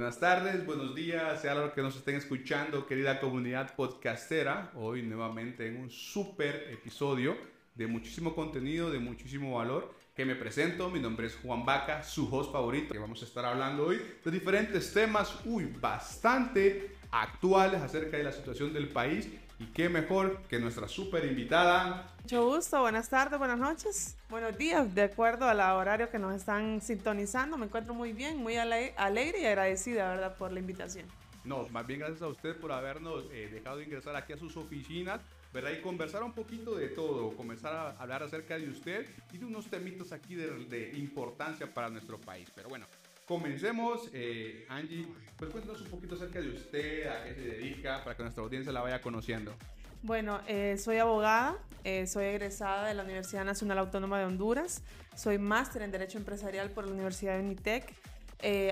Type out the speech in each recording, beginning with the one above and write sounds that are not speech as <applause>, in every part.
Buenas tardes, buenos días, sea lo que nos estén escuchando, querida comunidad podcastera. Hoy nuevamente en un super episodio de muchísimo contenido, de muchísimo valor. Que me presento, mi nombre es Juan Vaca, su host favorito. Que vamos a estar hablando hoy de diferentes temas, uy, bastante actuales acerca de la situación del país y qué mejor que nuestra súper invitada. Mucho gusto, buenas tardes, buenas noches, buenos días, de acuerdo al horario que nos están sintonizando. Me encuentro muy bien, muy alegre y agradecida, ¿verdad?, por la invitación. No, más bien gracias a usted por habernos eh, dejado ingresar aquí a sus oficinas, ¿verdad? Y conversar un poquito de todo, comenzar a hablar acerca de usted y de unos temitos aquí de, de importancia para nuestro país. Pero bueno, Comencemos, eh, Angie, pues cuéntanos un poquito acerca de usted, a qué se dedica, para que nuestra audiencia la vaya conociendo. Bueno, eh, soy abogada, eh, soy egresada de la Universidad Nacional Autónoma de Honduras, soy máster en Derecho Empresarial por la Universidad de Unitec.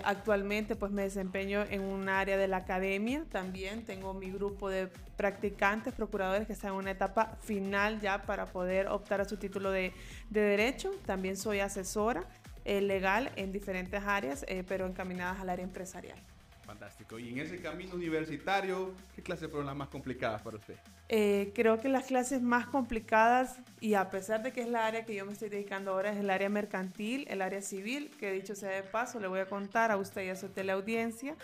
actualmente pues me desempeño en un área de la academia también, tengo mi grupo de practicantes, procuradores que están en una etapa final ya para poder optar a su título de, de Derecho, también soy asesora eh, legal en diferentes áreas, eh, pero encaminadas al área empresarial. Fantástico. Y en ese camino universitario, ¿qué clases fueron las más complicadas para usted? Eh, creo que las clases más complicadas, y a pesar de que es la área que yo me estoy dedicando ahora, es el área mercantil, el área civil, que dicho sea de paso, le voy a contar a usted y a su teleaudiencia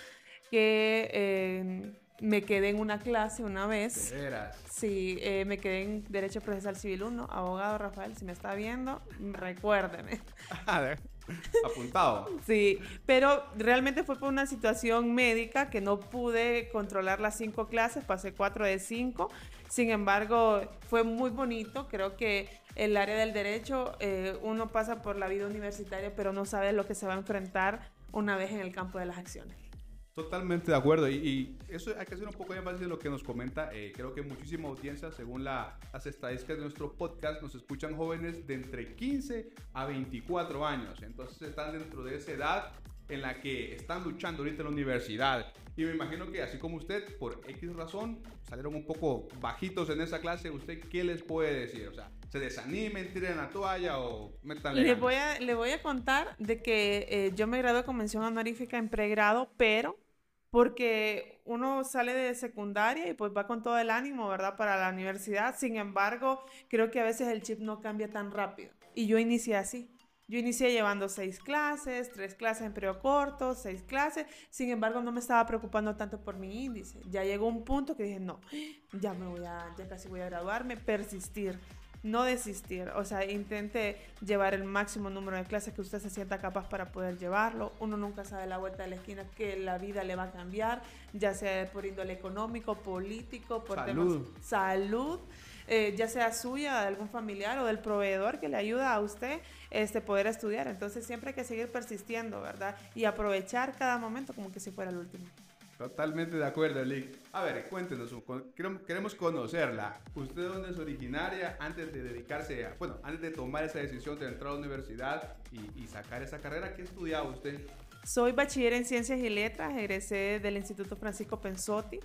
que me quedé en una clase una vez. ¿De veras? Sí, eh, me quedé en Derecho Procesal Civil 1. Abogado Rafael, si me está viendo, recuérdeme. <laughs> <laughs> Apuntado. sí, pero realmente fue por una situación médica que no pude controlar las cinco clases, pasé cuatro de cinco. Sin embargo, fue muy bonito. Creo que el área del derecho, eh, uno pasa por la vida universitaria, pero no sabe lo que se va a enfrentar una vez en el campo de las acciones. Totalmente de acuerdo. Y, eso hay que hacer un poco más de lo que nos comenta. Eh, creo que muchísima audiencia, según las estadísticas de nuestro podcast, nos escuchan jóvenes de entre 15 a 24 años. Entonces están dentro de esa edad en la que están luchando ahorita en la universidad. Y me imagino que así como usted, por X razón, salieron un poco bajitos en esa clase. ¿Usted qué les puede decir? O sea, ¿se desanimen, tiren la toalla o metan le voy a Le voy a contar de que eh, yo me gradué con mención honorífica en pregrado, pero porque uno sale de secundaria y pues va con todo el ánimo, ¿verdad? Para la universidad. Sin embargo, creo que a veces el chip no cambia tan rápido. Y yo inicié así. Yo inicié llevando seis clases, tres clases en periodo corto, seis clases. Sin embargo, no me estaba preocupando tanto por mi índice. Ya llegó un punto que dije, no, ya me voy a, ya casi voy a graduarme, persistir no desistir, o sea, intente llevar el máximo número de clases que usted se sienta capaz para poder llevarlo. Uno nunca sabe la vuelta de la esquina que la vida le va a cambiar, ya sea por índole económico, político, por salud. temas salud. Eh, ya sea suya, de algún familiar o del proveedor que le ayuda a usted este, poder estudiar. Entonces siempre hay que seguir persistiendo, ¿verdad? Y aprovechar cada momento como que si fuera el último. Totalmente de acuerdo, Lick. A ver, cuéntenos, queremos conocerla. ¿Usted dónde es originaria antes de dedicarse a, bueno, antes de tomar esa decisión de entrar a la universidad y, sacar esa carrera? ¿Qué estudiaba usted? Soy bachiller en Ciencias y Letras, egresé del Instituto Francisco Pensotti.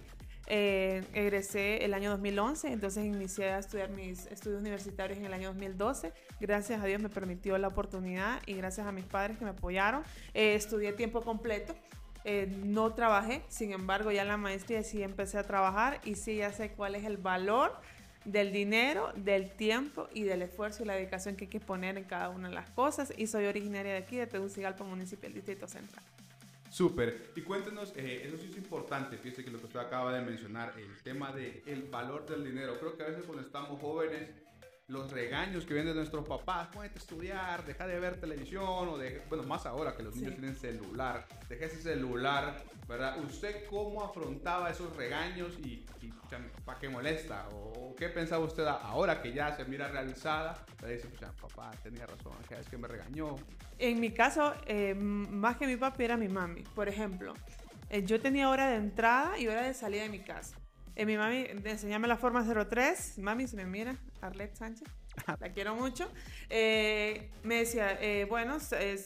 Eh, egresé el año 2011, entonces inicié a estudiar mis estudios universitarios en el año 2012. Gracias a Dios me permitió la oportunidad y gracias a mis padres que me apoyaron. Eh, estudié tiempo completo, eh, no trabajé, sin embargo ya en la maestría sí empecé a trabajar y sí ya sé cuál es el valor del dinero, del tiempo y del esfuerzo y la dedicación que hay que poner en cada una de las cosas y soy originaria de aquí, de Tegucigalpa, municipio del Distrito Central. Súper. Y cuéntenos, eh, eso sí es importante, fíjese que lo que usted acaba de mencionar, el tema del el valor del dinero. Creo que a veces cuando estamos jóvenes los regaños que vienen de nuestros papás, puedes estudiar, deja de ver televisión, o de, bueno, más ahora que los niños tienen celular, deja ese celular, ¿verdad? ¿Usted cómo afrontaba esos regaños y, para qué molesta? ¿O qué pensaba usted ahora que ya se mira realizada? Le dice, papá tenía razón, es que me regañó. En mi caso, eh, más que mi papi era mi mami, por ejemplo. Eh, yo tenía hora de entrada y hora de salida de mi casa. Eh, mi mami, enseñame la forma 03. Mami, si me mira, Arlette Sánchez. La quiero mucho. Eh, me decía, eh, bueno,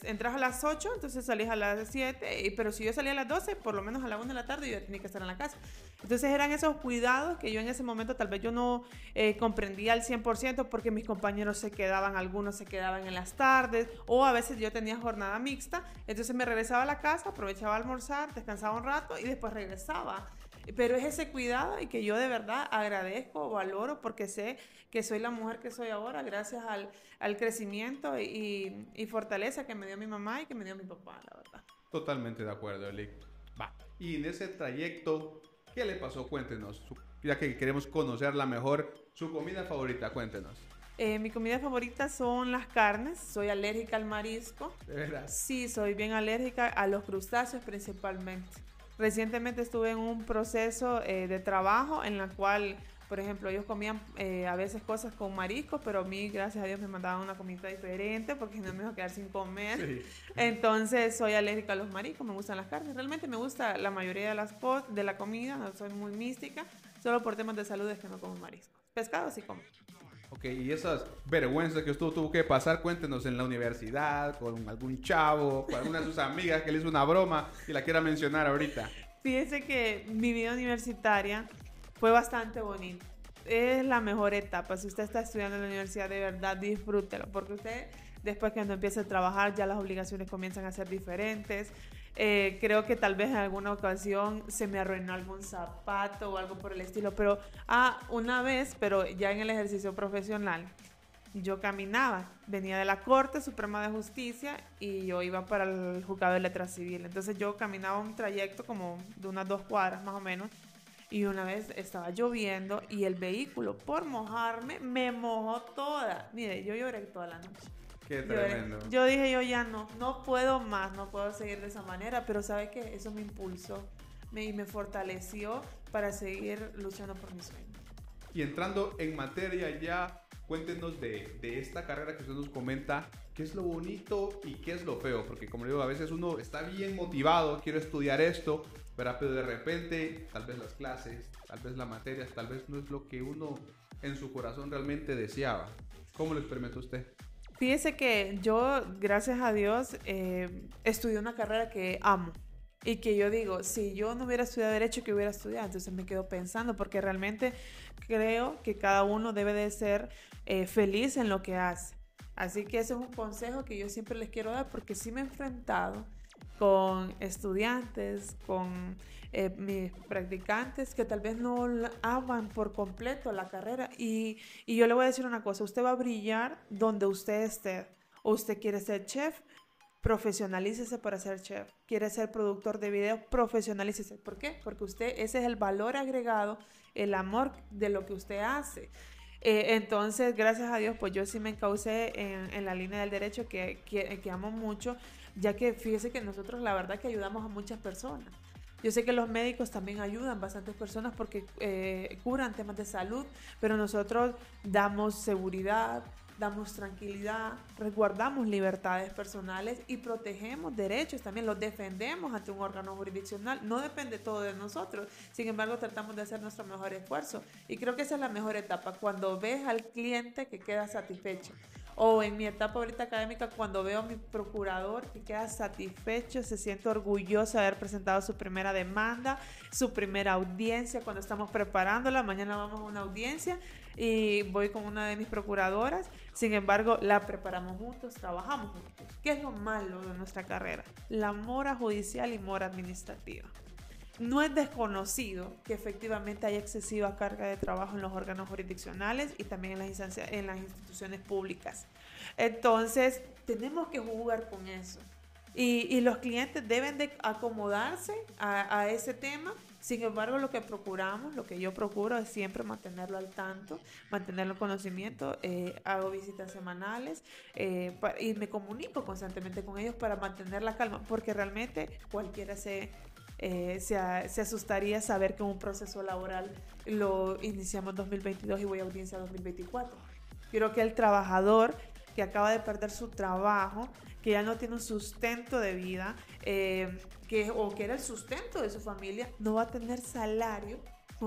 entras a las 8, entonces salís a las 7, pero si yo salía a las 12, por lo menos a la 1 de la tarde yo tenía que estar en la casa. Entonces eran esos cuidados que yo en ese momento tal vez yo no eh, comprendía al 100% porque mis compañeros se quedaban, algunos se quedaban en las tardes o a veces yo tenía jornada mixta, entonces me regresaba a la casa, aprovechaba a almorzar, descansaba un rato y después regresaba. Pero es ese cuidado y que yo de verdad agradezco, valoro, porque sé que soy la mujer que soy ahora gracias al, al crecimiento y, y, fortaleza que me dio mi mamá y que me dio mi papá, la verdad. Totalmente de acuerdo, Eli. Va. Y en ese trayecto, ¿qué le pasó? Cuéntenos, ya que queremos conocerla mejor, su comida favorita, cuéntenos. Eh, mi comida favorita son las carnes. Soy alérgica al marisco. ¿De verdad? Sí, soy bien alérgica a los crustáceos principalmente. Recientemente estuve en un proceso eh, de trabajo en la cual, por ejemplo, ellos comían eh, a veces cosas con mariscos, pero a mí, gracias a Dios, me mandaban una comida diferente porque no me iba a quedar sin comer. Entonces, soy alérgica a los mariscos, me gustan las carnes. Realmente me gusta la mayoría de las de la comida, no soy muy mística. Solo por temas de salud es que no como mariscos. Pescado sí como. Ok, y esas vergüenzas que usted tuvo que pasar, cuéntenos en la universidad, con algún chavo, con alguna de sus amigas que le hizo una broma y la quiera mencionar ahorita. Fíjese que mi vida universitaria fue bastante bonita. Es la mejor etapa. Si usted está estudiando en la universidad, de verdad, disfrútelo, porque usted después que cuando empiece a trabajar ya las obligaciones comienzan a ser diferentes. Eh, creo que tal vez en alguna ocasión se me arruinó algún zapato o algo por el estilo, pero ah, una vez, pero ya en el ejercicio profesional, yo caminaba, venía de la Corte Suprema de Justicia y yo iba para el juzgado de letras civil. Entonces yo caminaba un trayecto como de unas dos cuadras más o menos y una vez estaba lloviendo y el vehículo por mojarme me mojó toda. Mire, yo lloré toda la noche. Qué tremendo. Yo, dije, yo ya no, no puedo más, no puedo seguir de esa manera, pero ¿sabe qué? Eso me impulsó me, y me fortaleció para seguir luchando por mi sueño. Y entrando en materia ya, cuéntenos de, de, esta carrera que usted nos comenta, qué es lo bonito y qué es lo feo, porque como digo, a veces uno está bien motivado, quiero estudiar esto, pero de repente tal vez las clases, tal vez la materia, tal vez no es lo que uno en su corazón realmente deseaba. ¿Cómo lo experimentó usted? Fíjese que yo, gracias a Dios, eh, estudié una carrera que amo. Y que yo digo, si yo no hubiera estudiado derecho, que hubiera estudiado? Entonces me quedo pensando, porque realmente creo que cada uno debe de ser eh, feliz en lo que hace. Así que ese es un consejo que yo siempre les quiero dar, porque sí me he enfrentado con estudiantes, con eh, mis practicantes que tal vez no aman por completo la carrera. Y, y yo le voy a decir una cosa, usted va a brillar donde usted esté. O usted quiere ser chef, profesionalícese para ser chef. Quiere ser productor de video, profesionalícese. ¿Por qué? Porque usted, ese es el valor agregado, el amor de lo que usted hace. Eh, entonces, gracias a Dios, pues yo sí me encaucé en, en la línea del derecho que, que, que, amo mucho, ya que fíjese que nosotros la verdad que ayudamos a muchas personas. Yo sé que los médicos también ayudan bastantes personas porque eh, curan temas de salud, pero nosotros damos seguridad, damos tranquilidad, resguardamos libertades personales y protegemos derechos, también los defendemos ante un órgano jurisdiccional. No depende todo de nosotros, sin embargo tratamos de hacer nuestro mejor esfuerzo y creo que esa es la mejor etapa, cuando ves al cliente que queda satisfecho o en mi etapa ahorita académica cuando veo a mi procurador que queda satisfecho, se siente orgulloso de haber presentado su primera demanda, su primera audiencia cuando estamos preparándola, mañana vamos a una audiencia y voy con una de mis procuradoras, sin embargo la preparamos juntos, trabajamos juntos. ¿Qué es lo malo de nuestra carrera? La mora judicial y mora administrativa. No es desconocido que efectivamente hay excesiva carga de trabajo en los órganos jurisdiccionales y también en las, en las instituciones públicas. Entonces, tenemos que jugar con eso. Y, los clientes deben de acomodarse a, a, ese tema. Sin embargo, lo que procuramos, lo que yo procuro es siempre mantenerlo al tanto, mantenerlo en conocimiento. Eh, hago visitas semanales eh, y me comunico constantemente con ellos para mantener la calma, porque realmente cualquiera se eh, se, se, asustaría saber que un proceso laboral lo iniciamos en 2022 y voy a audiencia 2024. Quiero que el trabajador que acaba de perder su trabajo, que ya no tiene un sustento de vida, eh, que, o que era el sustento de su familia, no va a tener salario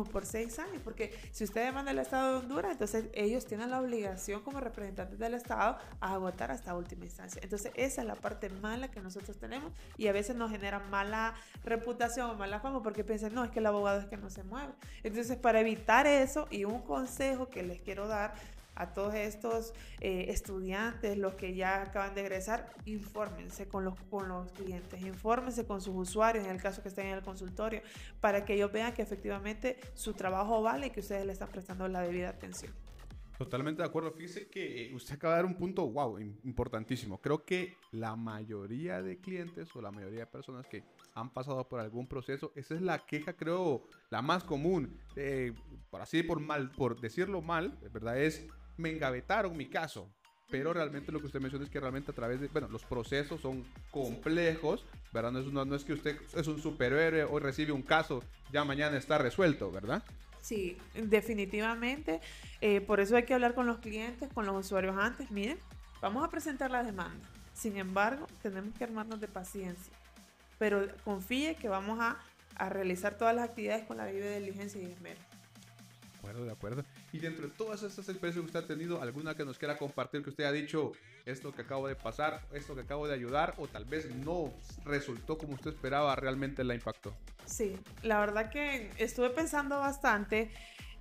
por seis años, porque si usted demanda el Estado de Honduras, entonces ellos tienen la obligación como representantes del Estado a agotar hasta última instancia. Entonces esa es la parte mala que nosotros tenemos y a veces nos genera mala reputación o mala fama porque piensan, no, es que el abogado es que no se mueve. Entonces para evitar eso y un consejo que les quiero dar a todos estos eh, estudiantes, los que ya acaban de egresar, infórmense con los, con los clientes, infórmense con sus usuarios, en el caso que estén en el consultorio, para que ellos vean que efectivamente su trabajo vale y que ustedes le están prestando la debida atención. Totalmente de acuerdo. Fíjese que eh, usted acaba de dar un punto, wow, importantísimo. Creo que la mayoría de clientes o la mayoría de personas que han pasado por algún proceso, esa es la queja, creo, la más común. por así, por mal, por decirlo mal, ¿verdad? Es me engavetaron mi caso. Pero realmente lo que usted menciona es que realmente a través de, bueno, los procesos son complejos, ¿verdad? No es, no, es que usted es un superhéroe, hoy recibe un caso, ya mañana está resuelto, ¿verdad? Sí, definitivamente. Eh, por eso hay que hablar con los clientes, con los usuarios antes. Miren, vamos a presentar la demanda. Sin embargo, tenemos que armarnos de paciencia. Pero confíe que vamos a, a realizar todas las actividades con la diligencia y esmero acuerdo, de acuerdo. Y dentro de todas estas experiencias que usted ha tenido, ¿alguna que nos quiera compartir que usted ha dicho esto que acabo de pasar, esto que acabo de ayudar, o tal vez no resultó como usted esperaba, realmente la impactó? Sí, la verdad que estuve pensando bastante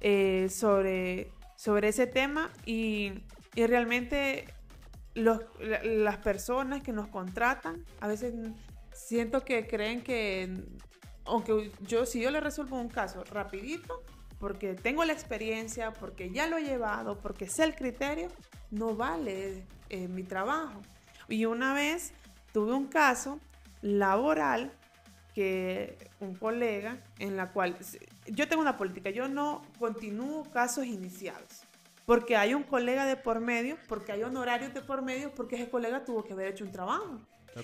eh, sobre, sobre ese tema y, y realmente los, las personas que nos contratan a veces siento que creen que aunque yo si yo le resuelvo un caso rapidito porque tengo la experiencia, porque ya lo he llevado, porque sé el criterio, no vale eh, mi trabajo. Y una vez tuve un caso laboral que un colega en la cual yo tengo una política, yo no continúo casos iniciados, porque hay un colega de por medio, porque hay honorarios de por medio, porque ese colega tuvo que haber hecho un trabajo.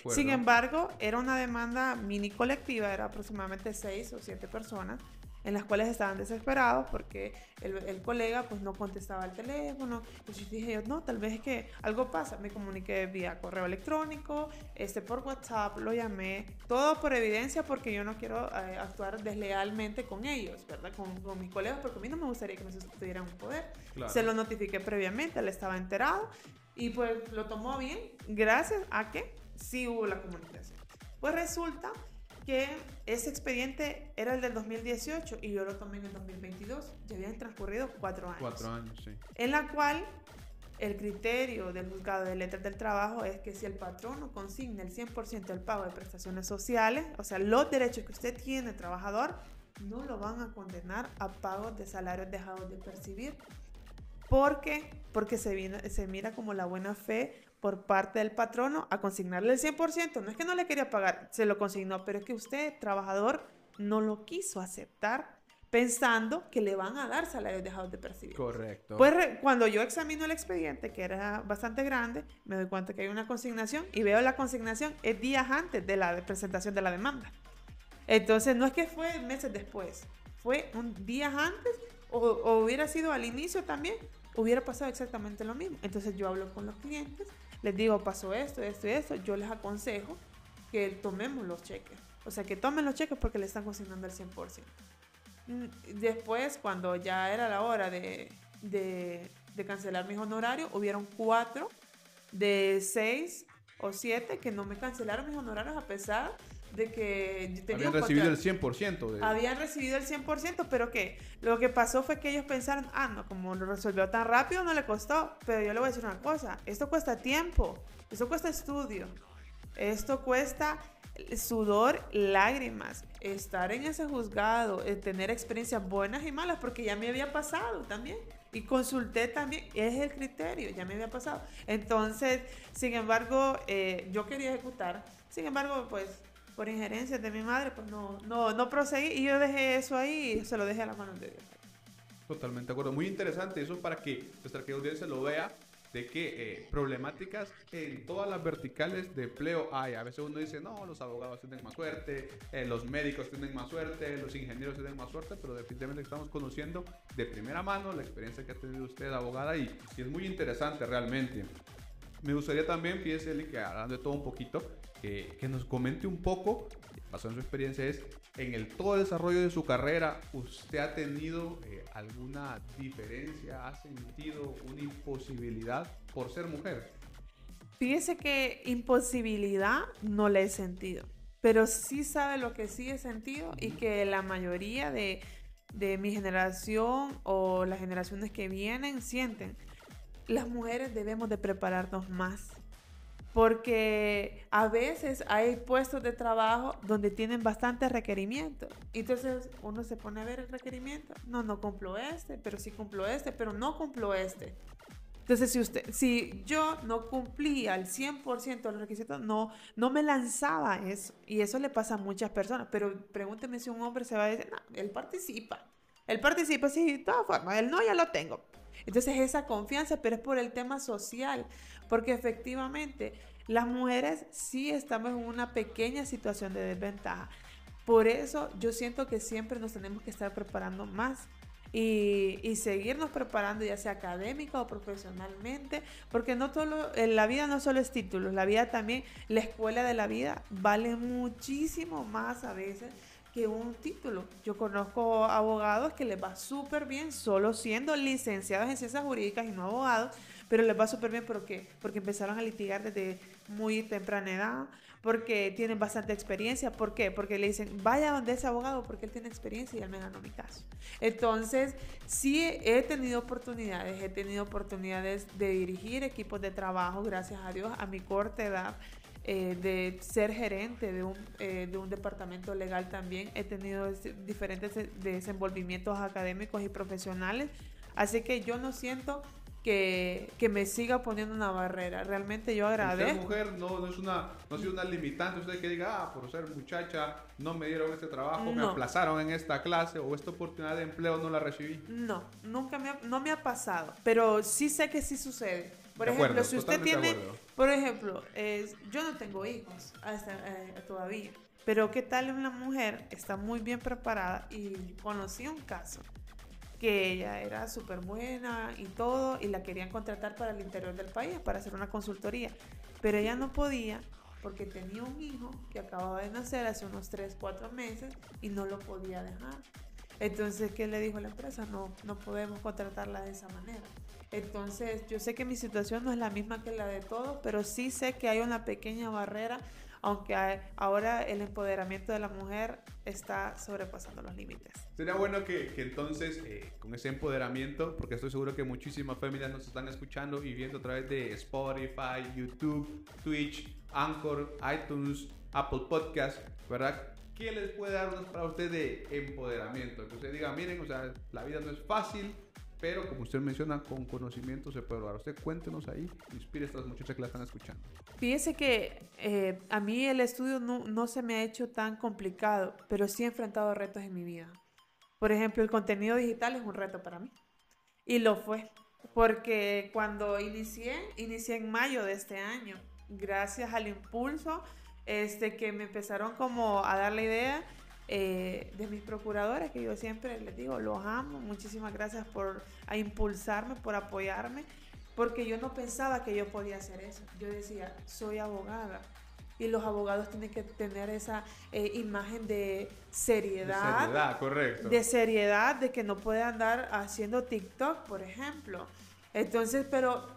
Sin embargo, era una demanda mini colectiva, era aproximadamente seis o siete personas, en las cuales estaban desesperados porque el, el, colega pues no contestaba el teléfono. Entonces dije yo, no, tal vez es que algo pasa. Me comuniqué vía correo electrónico, este, por WhatsApp, lo llamé, todo por evidencia porque yo no quiero eh, actuar deslealmente con ellos, ¿verdad? Con, con, mis colegas porque a mí no me gustaría que me sustituyeran un poder. Se lo notifiqué previamente, él estaba enterado y pues lo tomó bien gracias a que sí hubo la comunicación. Pues resulta que ese expediente era el del 2018 y yo lo tomé en el 2022. Ya habían transcurrido cuatro años. Cuatro años, sí. En la cual el criterio del juzgado de letras del trabajo es que si el patrono consigna el 100% del pago de prestaciones sociales, o sea, los derechos que usted tiene, trabajador, no lo van a condenar a pagos de salarios dejados de percibir. ¿Por qué? Porque se, se mira como la buena fe por parte del patrono a consignarle el 100%. No es que no le quería pagar, se lo consignó, pero es que usted, trabajador, no lo quiso aceptar pensando que le van a dar salarios dejados de percibir. Correcto. Pues cuando yo examino el expediente, que era bastante grande, me doy cuenta que hay una consignación y veo la consignación es días antes de la presentación de la demanda. Entonces, no es que fue meses después, fue un días antes o, o hubiera sido al inicio también, hubiera pasado exactamente lo mismo. Entonces yo hablo con los clientes les digo, pasó esto, esto y esto, yo les aconsejo que tomemos los cheques. O sea, que tomen los cheques porque le están consignando el 100%. Mm, después, cuando ya era la hora de, de, de cancelar mis honorarios, hubieron cuatro de seis o siete que no me cancelaron mis honorarios a pesar de que habían recibido el 100% de... habían recibido el 100% pero que lo que pasó fue que ellos pensaron ah no como lo resolvió tan rápido no le costó pero yo le voy a decir una cosa esto cuesta tiempo esto cuesta estudio esto cuesta sudor lágrimas estar en ese juzgado eh, tener experiencias buenas y malas porque ya me había pasado también y consulté también, es el criterio, ya me había pasado. Entonces, sin embargo, eh, yo quería ejecutar, sin embargo, pues por injerencias de mi madre, pues no, no, no proseguí y yo dejé eso ahí y se lo dejé a las manos de Dios. Totalmente de acuerdo. Muy interesante eso para que nuestra querida audiencia lo vea de que eh, problemáticas en todas las verticales de empleo hay. A veces uno dice, no, los abogados tienen más suerte, eh, los médicos tienen más suerte, los ingenieros tienen más suerte, pero definitivamente estamos conociendo de primera mano la experiencia que ha tenido usted, abogada, y, y es muy interesante realmente. Me gustaría también, fíjese, que hablando de todo un poquito, que, que nos comente un poco, basado en su experiencia, es en el todo el desarrollo de su carrera, ¿usted ha tenido eh, alguna diferencia? ¿Ha sentido una imposibilidad por ser mujer? Fíjese que imposibilidad no la he sentido, pero sí sabe lo que sí he sentido y que la mayoría de, de mi generación o las generaciones que vienen sienten. Las mujeres debemos de prepararnos más porque a veces hay puestos de trabajo donde tienen bastantes requerimientos. Entonces uno se pone a ver el requerimiento. No, no cumplo este, pero sí cumplo este, pero no cumplo este. Entonces, si, usted, si yo no cumplía al 100% los requisitos, no, no me lanzaba eso. Y eso le pasa a muchas personas. Pero pregúnteme si un hombre se va a decir, no, él participa. Él participa, sí, de todas formas. Él no, ya lo tengo. Entonces, esa confianza, pero es por el tema social porque efectivamente las mujeres sí estamos en una pequeña situación de desventaja. Por eso yo siento que siempre nos tenemos que estar preparando más. Y, seguirnos preparando ya sea académica o profesionalmente, porque no todo, la vida no solo es títulos, la vida también, la escuela de la vida vale muchísimo más a veces que un título. Yo conozco abogados que les va súper bien solo siendo licenciados en ciencias jurídicas y no abogados, pero les va súper bien porque, porque empezaron a litigar desde muy temprana edad, porque tienen bastante experiencia. ¿Por qué? Porque le dicen, vaya donde ese abogado porque él tiene experiencia y él me ganó mi caso. Entonces, sí he tenido oportunidades, he tenido oportunidades de dirigir equipos de trabajo, gracias a Dios, a mi corta edad. Eh, de ser gerente de un, eh, de un departamento legal también. He tenido diferentes desenvolvimientos académicos y profesionales. Así que yo no siento que, que, me siga poniendo una barrera. Realmente yo agradezco. Ser mujer no, no es una, no es una limitante. Usted que diga, ah, por ser muchacha no me dieron este trabajo, me aplazaron en esta clase o esta oportunidad de empleo no la recibí. No, nunca me ha, no me ha pasado, pero sí sé que sí sucede. Por ejemplo, si usted tiene, por ejemplo, yo no tengo hijos hasta, eh, todavía, pero qué tal una mujer está muy bien preparada y conocí un caso que ella era súper buena y todo, y la querían contratar para el interior del país, para hacer una consultoría, pero ella no podía porque tenía un hijo que acababa de nacer hace unos 3, 4 meses y no lo podía dejar. Entonces, ¿qué le dijo la empresa? No, no podemos contratarla de esa manera. Entonces, yo sé que mi situación no es la misma que la de todos, pero sí sé que hay una pequeña barrera aunque ahora el empoderamiento de la mujer está sobrepasando los límites. Sería bueno que, que entonces, eh, con ese empoderamiento, porque estoy seguro que muchísimas familias nos están escuchando y viendo a través de Spotify, YouTube, Twitch, Anchor, iTunes, Apple Podcast, ¿verdad? ¿Qué les puede dar para usted de empoderamiento? Que usted diga, miren, o sea, la vida no es fácil, pero como usted menciona, con conocimiento se puede lograr. Usted cuéntenos ahí, inspire a estas muchachas que la están escuchando. Fíjese que eh, a mí el estudio no, no, se me ha hecho tan complicado, pero sí he enfrentado retos en mi vida. Por ejemplo, el contenido digital es un reto para mí. Y lo fue, porque cuando inicié, inicié en mayo de este año, gracias al impulso este, que me empezaron como a dar la idea eh, de mis procuradores, que yo siempre les digo, los amo, muchísimas gracias por impulsarme, por apoyarme, porque yo no pensaba que yo podía hacer eso. Yo decía, soy abogada. Y los abogados tienen que tener esa eh, imagen de seriedad. De seriedad, correcto. De seriedad, de que no puede andar haciendo TikTok, por ejemplo. Entonces, pero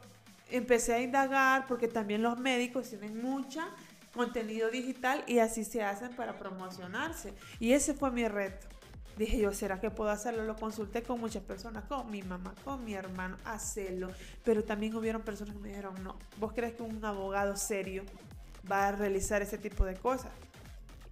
empecé a indagar porque también los médicos tienen mucha contenido digital y así se hacen para promocionarse. Y ese fue mi reto. Dije yo, ¿será que puedo hacerlo? Lo consulté con muchas personas, con mi mamá, con mi hermano, hacerlo. Pero también hubieron personas que me dijeron, no, ¿vos crees que un abogado serio va a realizar ese tipo de cosas?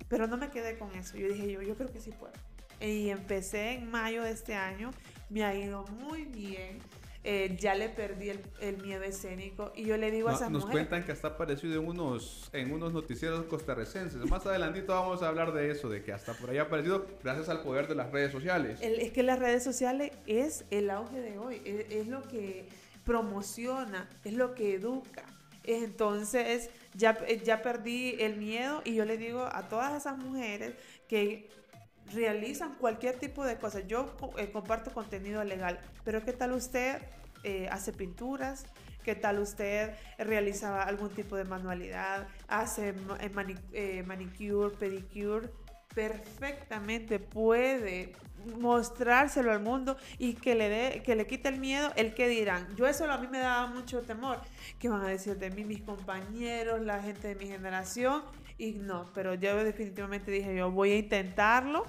Pero no me quedé con eso. Yo dije yo, yo creo que sí puedo. Y empecé en mayo de este año, me ha ido muy bien eh, ya le perdí el, miedo escénico. Y yo le digo a esa Nos cuentan que hasta aparecido en unos, en unos noticieros costarricenses. Más adelantito vamos a hablar de eso, de que hasta por ahí ha aparecido gracias al poder de las redes sociales. es que las redes sociales es el auge de hoy, es, lo que promociona, es lo que educa. Entonces ya, ya perdí el miedo y yo le digo a todas esas mujeres que realizan cualquier tipo de cosas. Yo eh, comparto contenido legal, pero ¿qué tal usted eh, hace pinturas? ¿Qué tal usted realiza algún tipo de manualidad? ¿Hace eh, manicure, pedicure? Perfectamente puede mostrárselo al mundo y que le dé, que le quite el miedo, el que dirán. Yo eso a mí me daba mucho temor. ¿Qué van a decir de mí mis compañeros, la gente de mi generación? Y no, pero yo definitivamente dije, yo voy a intentarlo.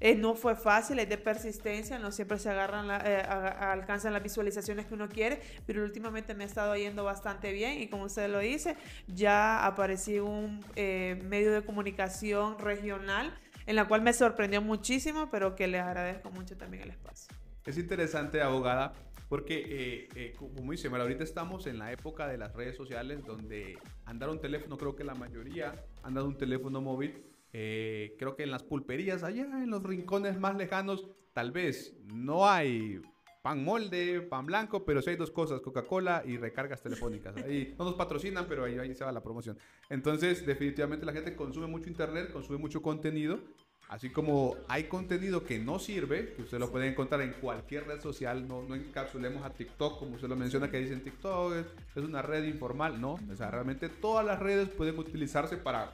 Eh, no fue fácil, es de persistencia, no siempre se agarran, eh, alcanzan las visualizaciones que uno quiere, pero últimamente me ha estado yendo bastante bien y como usted lo dice, ya aparecí un eh, medio de comunicación regional en la cual me sorprendió muchísimo, pero que le agradezco mucho también el espacio. Es interesante, abogada, porque, eh, eh, como dice, ahorita estamos en la época de las redes sociales donde andar un teléfono, creo que la mayoría anda un teléfono móvil. Eh, creo que en las pulperías, allá en los rincones más lejanos, tal vez no hay pan molde, pan blanco, pero sí hay dos cosas, Coca-Cola y recargas telefónicas. <laughs> Ahí no nos patrocinan, pero ahí, ahí se va la promoción. Entonces, definitivamente la gente consume mucho internet, consume mucho contenido Así como hay contenido que no sirve, que usted lo puede encontrar en cualquier red social, no, no encapsulemos a TikTok, como usted lo menciona, que dicen TikTok es, una red informal, no, o sea, realmente todas las redes pueden utilizarse para,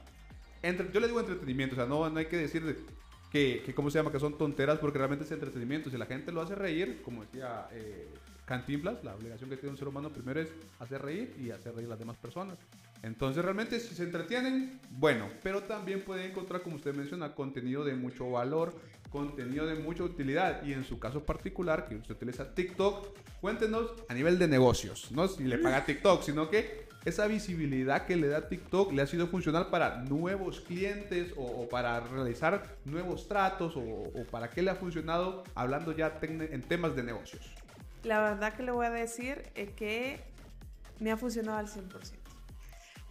entre, yo le digo entretenimiento, o sea, no, no hay que decir que, que, ¿cómo se llama?, que son tonteras, porque realmente es entretenimiento, si la gente lo hace reír, como decía eh, Cantinflas, la obligación que tiene un ser humano primero es hacer reír y hacer reír a las demás personas. Entonces realmente si se entretienen, bueno, pero también pueden encontrar, como usted menciona, contenido de mucho valor, contenido de mucha utilidad y en su caso particular, que usted utiliza TikTok, cuéntenos a nivel de negocios, no si le paga TikTok, sino que esa visibilidad que le da TikTok le ha sido funcional para nuevos clientes o, para realizar nuevos tratos o, para qué le ha funcionado hablando ya en temas de negocios. La verdad que le voy a decir es que me ha funcionado al 100%.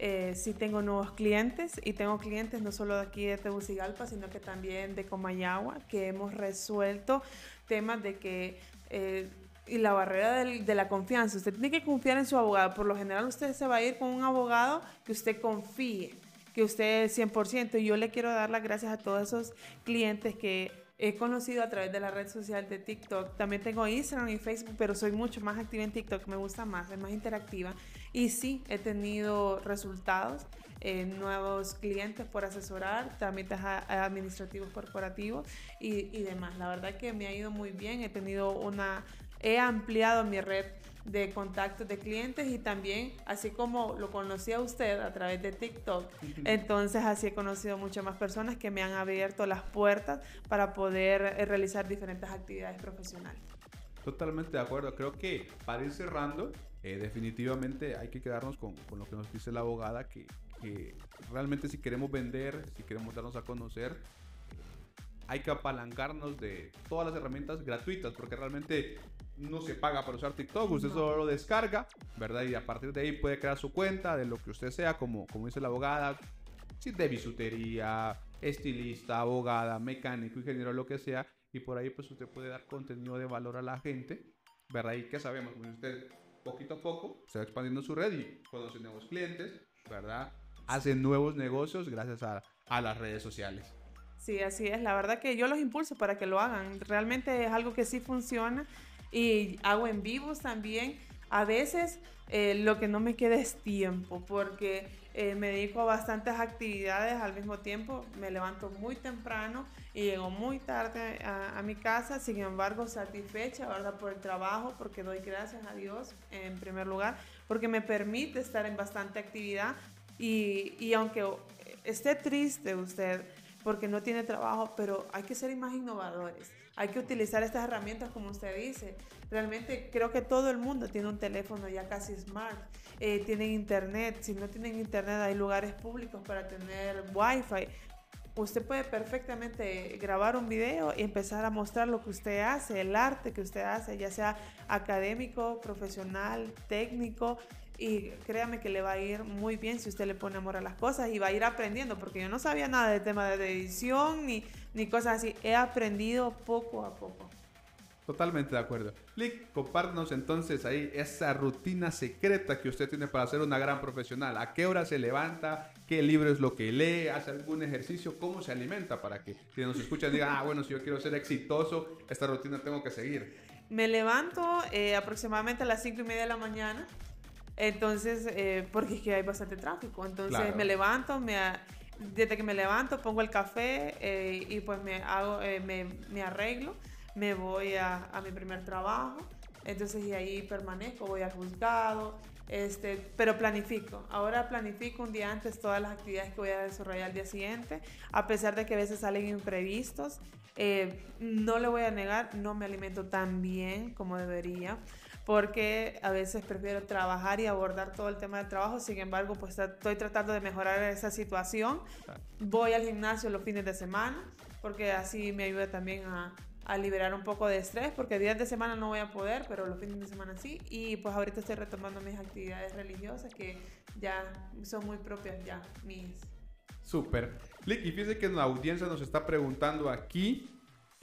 Eh, sí tengo nuevos clientes y tengo clientes no solo de aquí de Tegucigalpa, sino que también de Comayagua, que hemos resuelto temas de que... Eh, y la barrera de la confianza. Usted tiene que confiar en su abogado. Por lo general usted se va a ir con un abogado que usted confíe, que usted es 100%. Y yo le quiero dar las gracias a todos esos clientes que he conocido a través de la red social de TikTok. También tengo Instagram y Facebook, pero soy mucho más activa en TikTok, me gusta más, es más interactiva. Y sí, he tenido resultados, eh, nuevos clientes por asesorar, trámites administrativos corporativos y, y demás. La verdad que me ha ido muy bien, he tenido una, he ampliado mi red de contactos de clientes y también, así como lo conocí a usted a través de TikTok, entonces así he conocido muchas más personas que me han abierto las puertas para poder eh, realizar diferentes actividades profesionales. Totalmente de acuerdo. Creo que para ir cerrando, eh, definitivamente hay que quedarnos con, con, lo que nos dice la abogada, que, que, realmente si queremos vender, si queremos darnos a conocer, hay que apalancarnos de todas las herramientas gratuitas, porque realmente no se paga para usar TikTok, usted solo lo descarga, ¿verdad? Y a partir de ahí puede crear su cuenta de lo que usted sea, como, como dice la abogada, si de bisutería, estilista, abogada, mecánico, ingeniero, lo que sea, y por ahí pues usted puede dar contenido de valor a la gente, ¿verdad? Y que sabemos, pues usted poquito a poco se va expandiendo su red y conoce nuevos clientes, ¿verdad? Hace nuevos negocios gracias a, a las redes sociales. Sí, así es. La verdad que yo los impulso para que lo hagan. Realmente es algo que sí funciona y hago en vivos también. A veces eh, lo que no me queda es tiempo porque eh, me dedico a bastantes actividades al mismo tiempo. Me levanto muy temprano y llego muy tarde a, mi casa, sin embargo satisfecha, ¿verdad? Por el trabajo, porque doy gracias a Dios en primer lugar, porque me permite estar en bastante actividad y, y aunque esté triste usted porque no tiene trabajo, pero hay que ser más innovadores. Hay que utilizar estas herramientas como usted dice. Realmente creo que todo el mundo tiene un teléfono ya casi smart. Eh, tienen internet. Si no tienen internet hay lugares públicos para tener wifi usted puede perfectamente grabar un video y empezar a mostrar lo que usted hace, el arte que usted hace, ya sea académico, profesional, técnico. Y créame que le va a ir muy bien si usted le pone amor a las cosas y va a ir aprendiendo, porque yo no sabía nada de tema de edición ni, ni cosas así. He aprendido poco a poco. Totalmente de acuerdo. Lick, compártanos entonces ahí esa rutina secreta que usted tiene para ser una gran profesional. ¿A qué hora se levanta? ¿Qué libro es lo que lee? ¿Hace algún ejercicio? ¿Cómo se alimenta? Para que quienes nos escuchan digan, ah, bueno, si yo quiero ser exitoso, esta rutina tengo que seguir. Me levanto eh, aproximadamente a las 5 y media de la mañana. Entonces, eh, porque es que hay bastante tráfico. Entonces me levanto, me, desde que me levanto pongo el café eh, y pues me, hago, eh, me, me, arreglo, me voy a, a, mi primer trabajo. Entonces y ahí permanezco, voy al juzgado, este, pero planifico. Ahora planifico un día antes todas las actividades que voy a desarrollar al día siguiente, a pesar de que a veces salen imprevistos. no le voy a negar, no me alimento tan bien como debería porque a veces prefiero trabajar y abordar todo el tema del trabajo, sin embargo, pues estoy tratando de mejorar esa situación. Voy al gimnasio los fines de semana, porque así me ayuda también a, a liberar un poco de estrés, porque días de semana no voy a poder, pero los fines de semana sí. Y pues ahorita estoy retomando mis actividades religiosas que ya son muy propias ya mis. Súper. Lick, y fíjese que la audiencia nos está preguntando aquí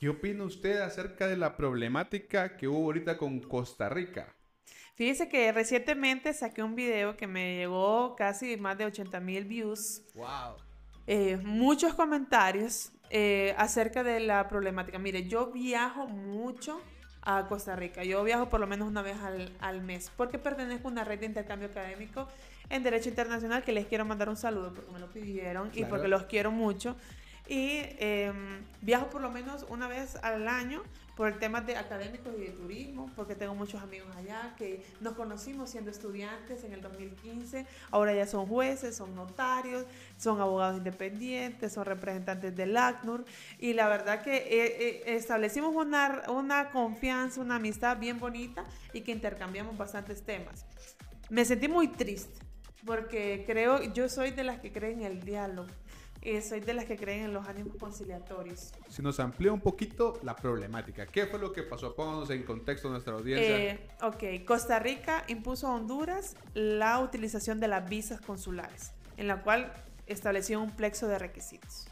¿Qué opina usted acerca de la problemática que hubo ahorita con Costa Rica? Fíjese que recientemente saqué un video que me llegó casi más de 80 mil views. ¡Wow! Eh, muchos comentarios eh, acerca de la problemática. Mire, yo viajo mucho a Costa Rica. Yo viajo por lo menos una vez al, al, mes porque pertenezco a una red de intercambio académico en Derecho Internacional que les quiero mandar un saludo porque me lo pidieron y porque los quiero mucho. Y em, viajo por lo menos una vez al año por el tema de académicos y de turismo, porque tengo muchos amigos allá que nos conocimos siendo estudiantes en el 2015, ahora ya son jueces, son notarios, son abogados independientes, son representantes del ACNUR, y la verdad que eh, eh, establecimos una, una confianza, una amistad bien bonita y que intercambiamos bastantes temas. Me sentí muy triste, porque creo, yo soy de las que creen en el diálogo eh, soy de las que creen en los ánimos conciliatorios. Si nos amplía un poquito la problemática, ¿qué fue lo que pasó? Pónganos en contexto a nuestra audiencia. Eh, ok, Costa Rica impuso a Honduras la utilización de las visas consulares, en la cual estableció un plexo de requisitos.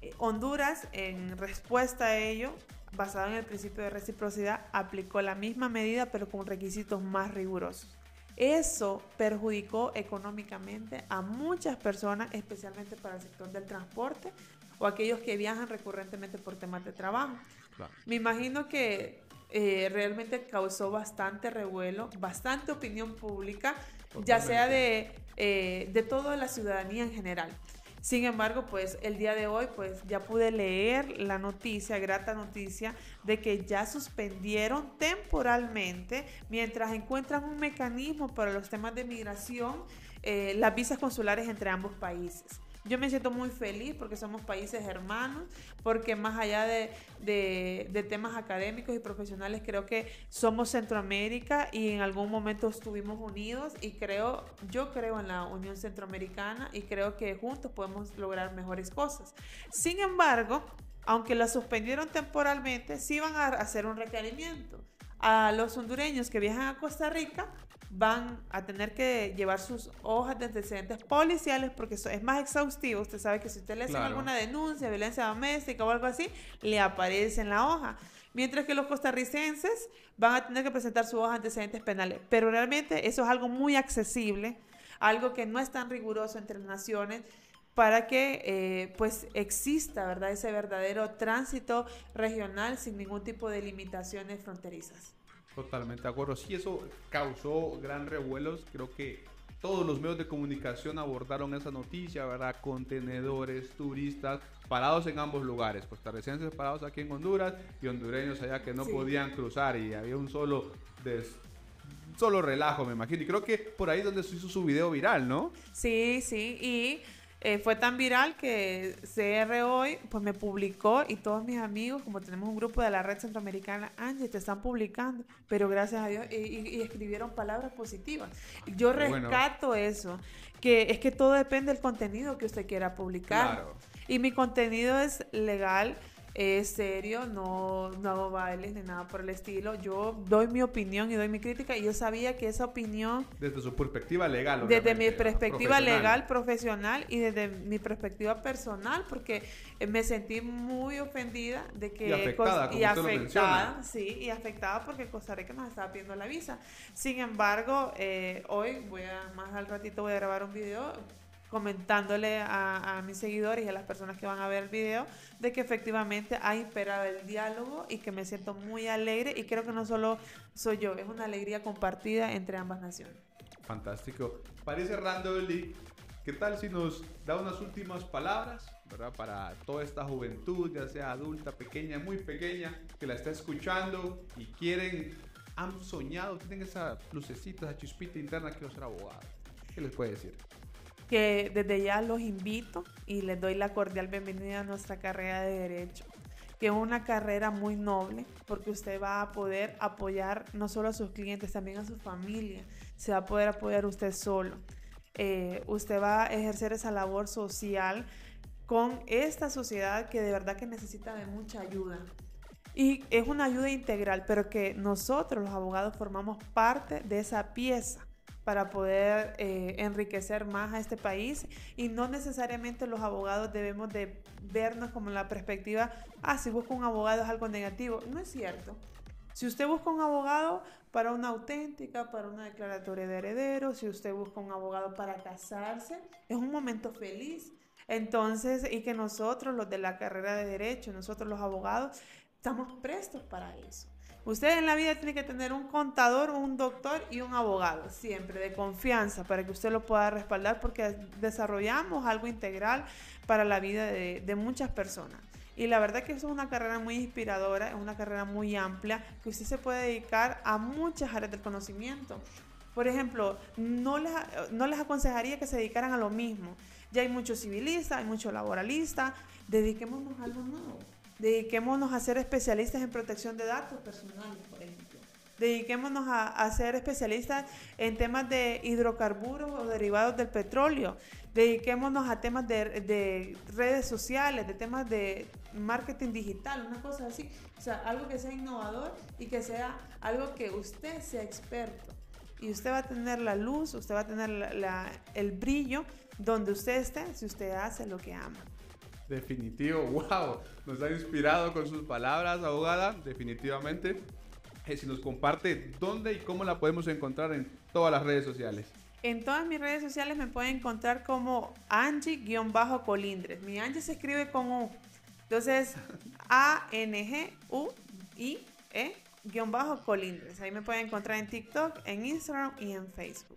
Eh, Honduras, en respuesta a ello, basado en el principio de reciprocidad, aplicó la misma medida pero con requisitos más rigurosos. Eso perjudicó económicamente a muchas personas, especialmente para el sector del transporte o aquellos que viajan recurrentemente por temas de trabajo. Me imagino que eh, realmente causó bastante revuelo, bastante opinión pública, ya sea de, eh, de toda la ciudadanía en general. Sin embargo, pues el día de hoy, pues ya pude leer la noticia, grata noticia, de que ya suspendieron temporalmente, mientras encuentran un mecanismo para los temas de migración, eh, las visas consulares entre ambos países. Yo me siento muy feliz porque somos países hermanos, porque más allá de, de, temas académicos y profesionales, creo que somos Centroamérica y en algún momento estuvimos unidos y creo, yo creo en la Unión Centroamericana y creo que juntos podemos lograr mejores cosas. Sin embargo, aunque la suspendieron temporalmente, sí van a hacer un requerimiento a los hondureños que viajan a Costa Rica van a tener que llevar sus hojas de antecedentes policiales porque eso es más exhaustivo. Usted sabe que si usted le hace alguna denuncia, violencia doméstica o algo así, le aparece en la hoja. Mientras que los costarricenses van a tener que presentar su hoja de antecedentes penales. Pero realmente eso es algo muy accesible, algo que no es tan riguroso entre las naciones para que eh, pues exista verdad ese verdadero tránsito regional sin ningún tipo de limitaciones fronterizas. Totalmente de acuerdo. Sí, eso causó gran revuelos. Creo que todos los medios de comunicación abordaron esa noticia, ¿verdad? Contenedores, turistas, parados en ambos lugares. Costarricenses parados aquí en Honduras y hondureños allá que no podían cruzar y había un solo solo relajo, me imagino. Y creo que por ahí es donde se hizo su video viral, ¿no? Sí, sí. Y eh, fue tan viral que CR hoy pues me publicó y todos mis amigos, como tenemos un grupo de la red centroamericana, Angie, te están publicando, pero gracias a Dios, y, escribieron palabras positivas. Yo rescato eso, que es que todo depende del contenido que usted quiera publicar. Y mi contenido es legal, es serio, no, no hago bailes ni nada por el estilo. Yo doy mi opinión y doy mi crítica y yo sabía que esa opinión... Desde su perspectiva legal. Desde mi perspectiva legal, profesional y desde mi perspectiva personal, porque eh, me sentí muy ofendida de que... Y afectada, como y afectada sí, y afectada porque Costa Rica nos estaba pidiendo la visa. Sin embargo, eh, hoy voy a, más al ratito voy a grabar un video comentándole a, mis seguidores y a las personas que van a ver el video de que efectivamente ha imperado el diálogo y que me siento muy alegre y creo que no solo soy yo, es una alegría compartida entre ambas naciones. Fantástico. Para ir ¿qué tal si nos da unas últimas palabras, ¿verdad? Para toda esta juventud, ya sea adulta, pequeña, muy pequeña, que la está escuchando y quieren, han soñado, tienen esa lucecita, esa chispita interna, quiero ser abogado. ¿Qué les puede decir? Que desde ya los invito y les doy la cordial bienvenida a nuestra carrera de Derecho que es una carrera muy noble porque usted va a poder apoyar no solo a sus clientes, también a su familia. Se va a poder apoyar usted solo. Eh, usted va a ejercer esa labor social con esta sociedad que de verdad que necesita de mucha ayuda. Y es una ayuda integral, pero que nosotros los abogados formamos parte de esa pieza para poder eh, enriquecer más a este país y no necesariamente los abogados debemos de vernos como la perspectiva, ah, si busco un abogado es algo negativo. No es cierto. Si usted busca un abogado para una auténtica, para una declaratoria de herederos, si usted busca un abogado para casarse, es un momento feliz. Entonces, y que nosotros, los de la carrera de derecho, nosotros los abogados, estamos prestos para eso. Usted en la vida tiene que tener un contador, un doctor y un abogado, siempre de confianza, para que usted lo pueda respaldar, porque desarrollamos algo integral para la vida de, muchas personas. Y la verdad que eso es una carrera muy inspiradora, es una carrera muy amplia, que usted se puede dedicar a muchas áreas del conocimiento. Por ejemplo, no les, no les aconsejaría que se dedicaran a lo mismo. Ya hay muchos civilistas, hay muchos laboralistas, dediquémonos a algo nuevo. Dediquémonos a ser especialistas en protección de datos personales, por ejemplo. Dediquémonos a, ser especialistas en temas de hidrocarburos o derivados del petróleo. Dediquémonos a temas de, redes sociales, de temas de marketing digital, una cosa así. O sea, algo que sea innovador y que sea algo que usted sea experto. Y usted va a tener la luz, usted va a tener el brillo donde usted esté si usted hace lo que ama. Definitivo, <laughs> wow, nos ha inspirado con sus palabras, abogada, definitivamente. Eh, si nos comparte dónde y cómo la podemos encontrar en todas las redes sociales. En todas mis redes sociales me pueden encontrar como Angie-Colindres. Mi Angie se escribe con U. Entonces, <laughs> A-N-G-U-I-E-Colindres. Ahí me pueden encontrar en TikTok, en Instagram y en Facebook.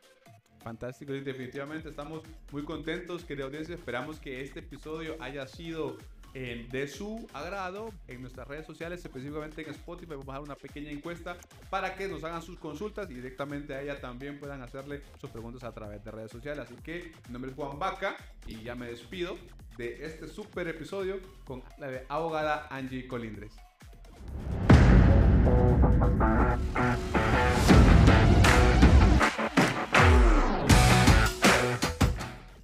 Fantástico, y definitivamente estamos muy contentos, querida audiencia. Esperamos que este episodio haya sido eh, de su agrado en nuestras redes sociales, específicamente en Spotify. Vamos a dar una pequeña encuesta para que nos hagan sus consultas y directamente a ella también puedan hacerle sus preguntas a través de redes sociales. Así que mi nombre es Juan Vaca y ya me despido de este super episodio con la abogada Angie Colindres.